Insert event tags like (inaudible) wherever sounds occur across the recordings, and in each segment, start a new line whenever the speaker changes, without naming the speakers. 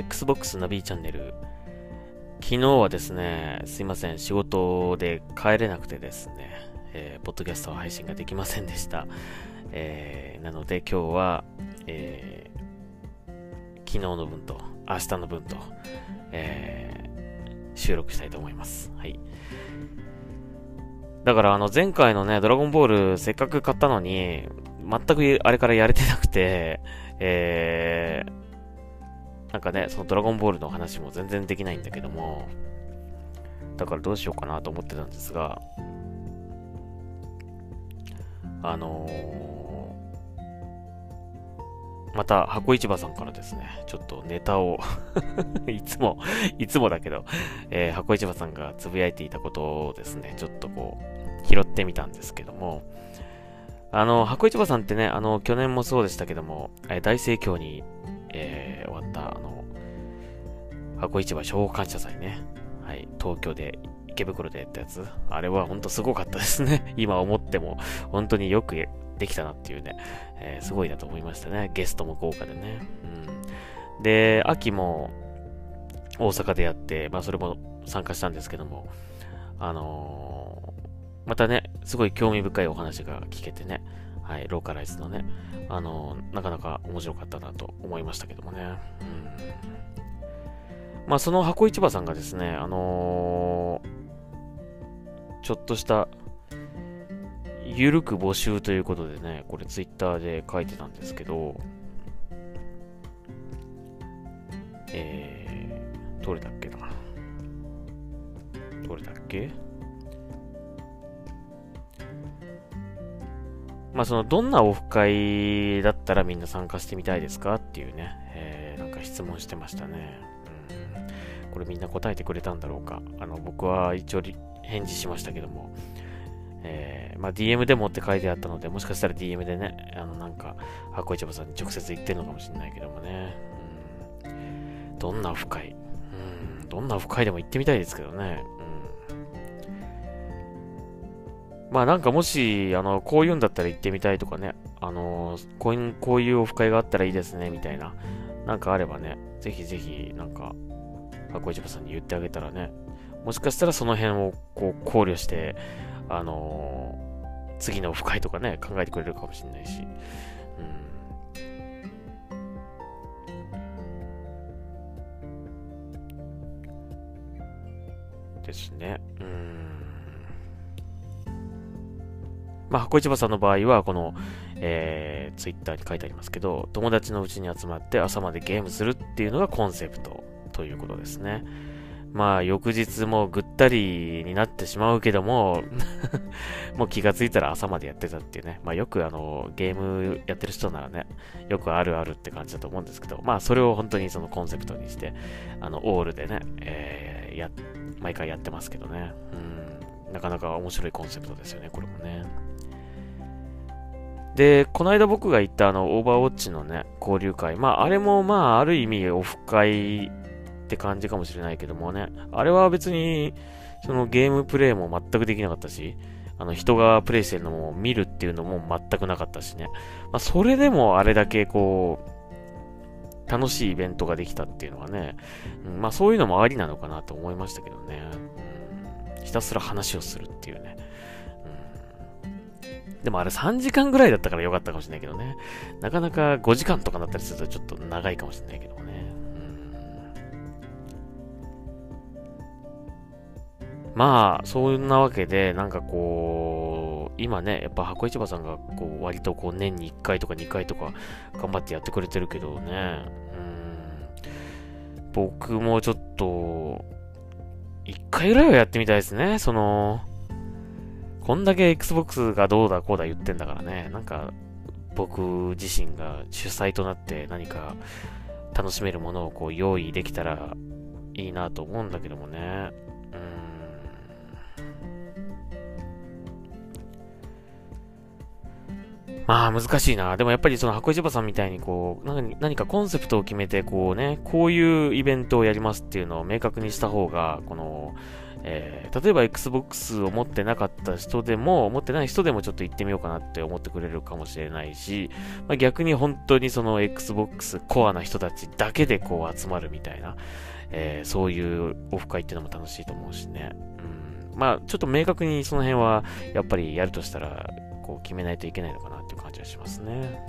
Xbox ナビチャンネル。昨日はですね、すいません、仕事で帰れなくてですね、えー、ポッドキャスト配信ができませんでした。えー、なので今日は、えー、昨日の分と明日の分と、えー、収録したいと思います。はい。だからあの前回のね、ドラゴンボールせっかく買ったのに、全くあれからやれてなくて、えー、なんかね、そのドラゴンボールの話も全然できないんだけども、だからどうしようかなと思ってたんですが、あのー、また箱市場さんからですね、ちょっとネタを (laughs) いつも、いつもだけど、えー、箱市場さんがつぶやいていたことをですね、ちょっとこう、拾ってみたんですけども、あの、箱市場さんってね、あの、去年もそうでしたけども、え大盛況に、えー、った、あの、箱市場消防感謝祭ね。はい、東京で、池袋でやったやつ。あれはほんとすごかったですね。(laughs) 今思っても、本当によくできたなっていうね、えー、すごいなと思いましたね。ゲストも豪華でね。うん。で、秋も大阪でやって、まあそれも参加したんですけども、あのーまたね、すごい興味深いお話が聞けてね、はい、ローカライズのね、あの、なかなか面白かったなと思いましたけどもね。うん、まあ、その箱市場さんがですね、あのー、ちょっとした、ゆるく募集ということでね、これツイッターで書いてたんですけど、えー、どれだっけな。どれだっけ？まあその、どんなオフ会だったらみんな参加してみたいですかっていうね、えー、なんか質問してましたね。うん。これみんな答えてくれたんだろうか。あの、僕は一応返事しましたけども、えー、まあ DM でもって書いてあったので、もしかしたら DM でね、あの、なんか、箱市場さんに直接言ってるのかもしれないけどもね。うん。どんなオフ会うん。どんなオフ会でも行ってみたいですけどね。まあなんかもし、あの、こういうんだったら行ってみたいとかね、あの、こういう、こういうオフ会があったらいいですね、みたいな、なんかあればね、ぜひぜひ、なんか、箱市場さんに言ってあげたらね、もしかしたらその辺をこう考慮して、あの、次のオフ会とかね、考えてくれるかもしれないし、ですね。うん。まあ、箱市場さんの場合は、この、えー、ツイッターに書いてありますけど、友達のうちに集まって朝までゲームするっていうのがコンセプトということですね。まあ、翌日もぐったりになってしまうけども (laughs) もう気がついたら朝までやってたっていうね。まあ、よくあの、ゲームやってる人ならね、よくあるあるって感じだと思うんですけど、まあ、それを本当にそのコンセプトにして、あの、オールでね、えー、や、毎回やってますけどね。うん、なかなか面白いコンセプトですよね、これもね。で、この間僕が言ったあの、オーバーウォッチのね、交流会。まあ、あれもまあ、ある意味オフ会って感じかもしれないけどもね、あれは別に、そのゲームプレイも全くできなかったし、あの、人がプレイしてるのも見るっていうのも全くなかったしね。まあ、それでもあれだけこう、楽しいイベントができたっていうのはね、うん、まあそういうのもありなのかなと思いましたけどね。ひたすら話をするっていうね。うんでもあれ3時間ぐらいだったからよかったかもしれないけどね。なかなか5時間とかだったりするとちょっと長いかもしれないけどね。うんまあ、そんなわけで、なんかこう、今ね、やっぱ箱市場さんがこう割とこう年に1回とか2回とか頑張ってやってくれてるけどね。うん。僕もちょっと、1回ぐらいはやってみたいですね。その、こんだけ Xbox がどうだこうだ言ってんだからね、なんか僕自身が主催となって何か楽しめるものをこう用意できたらいいなと思うんだけどもね。まあ難しいな。でもやっぱりその箱市場さんみたいにこう、何かコンセプトを決めてこうね、こういうイベントをやりますっていうのを明確にした方が、この、えー、例えば Xbox を持ってなかった人でも、持ってない人でもちょっと行ってみようかなって思ってくれるかもしれないし、まあ、逆に本当にその Xbox コアな人たちだけでこう集まるみたいな、えー、そういうオフ会っていうのも楽しいと思うしね。うん、まあちょっと明確にその辺はやっぱりやるとしたら、こう決めないといけないのかなしますね。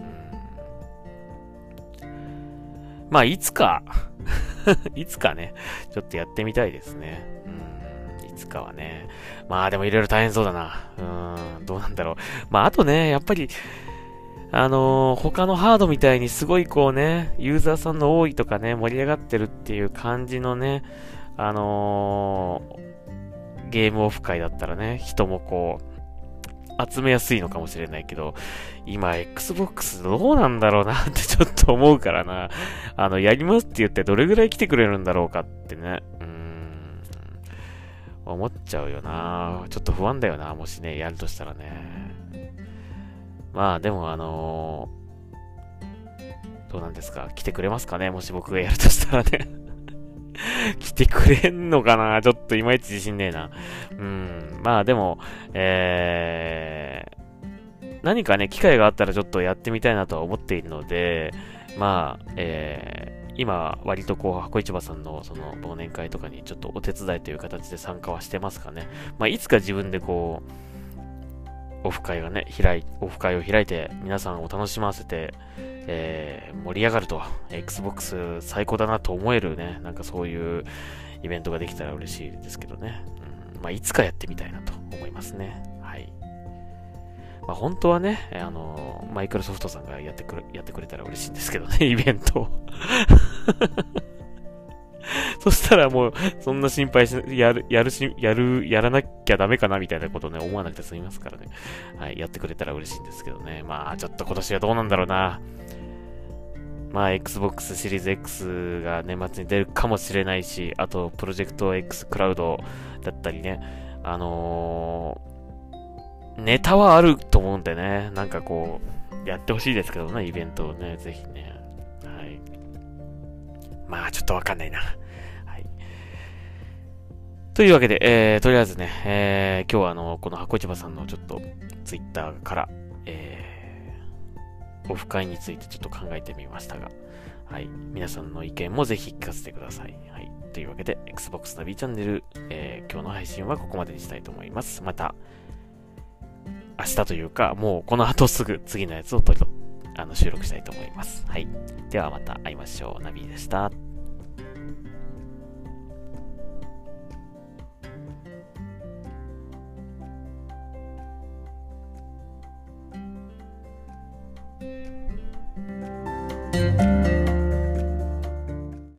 うん、まあいつか (laughs) いつかね、ちょっとやってみたいですね。うん、いつかはね。まあでもいろいろ大変そうだな。うん、どうなんだろう。まああとね、やっぱり、あのー、他のハードみたいにすごいこうね、ユーザーさんの多いとかね、盛り上がってるっていう感じのね、あのー、ゲームオフ会だったらね、人もこう、集めやすいのかもしれないけど、今 Xbox どうなんだろうなって (laughs) ちょっと思うからな。あの、やりますって言ってどれぐらい来てくれるんだろうかってね。うーん。思っちゃうよな。ちょっと不安だよな。もしね、やるとしたらね。まあ、でもあのー、どうなんですか？来てくれますかね？もし僕がやるとしたらね (laughs) 来てくれんのかな？ちょっといまいち自信ねえな。うん。まあでも、えー、何かね、機会があったらちょっとやってみたいなとは思っているので、まあ、えー、今、割とこう、箱市場さんのその忘年会とかにちょっとお手伝いという形で参加はしてますかね。まあ、いつか自分でこう、オフ会がね、開い、オフ会を開いて、皆さんを楽しませて、えー、盛り上がると、Xbox 最高だなと思えるね、なんかそういうイベントができたら嬉しいですけどね。うん、まあ、いつかやってみたいなと思いますね。はい。まあ、本当はね、あの、マイクロソフトさんがやってくれ、やってくれたら嬉しいんですけどね、イベントをそしたらもう、そんな心配し、やる、やるし、やる、やらなきゃダメかなみたいなことね、思わなくて済みますからね。はい、やってくれたら嬉しいんですけどね。まあ、ちょっと今年はどうなんだろうな。まあ、Xbox シリーズ X が年末に出るかもしれないし、あと、プロジェクト X クラウドだったりね、あのー、ネタはあると思うんでね、なんかこう、やってほしいですけどね、イベントをね、ぜひね。はい。まあ、ちょっとわかんないな。というわけで、えー、とりあえずね、えー、今日はあの、この箱市場さんのちょっとツイッターから、えー、オフ会についてちょっと考えてみましたが、はい。皆さんの意見もぜひ聞かせてください。はい。というわけで、Xbox ナビチャンネル、えー、今日の配信はここまでにしたいと思います。また、明日というか、もうこの後すぐ次のやつを撮り、あの、収録したいと思います。はい。ではまた会いましょう。ナビでした。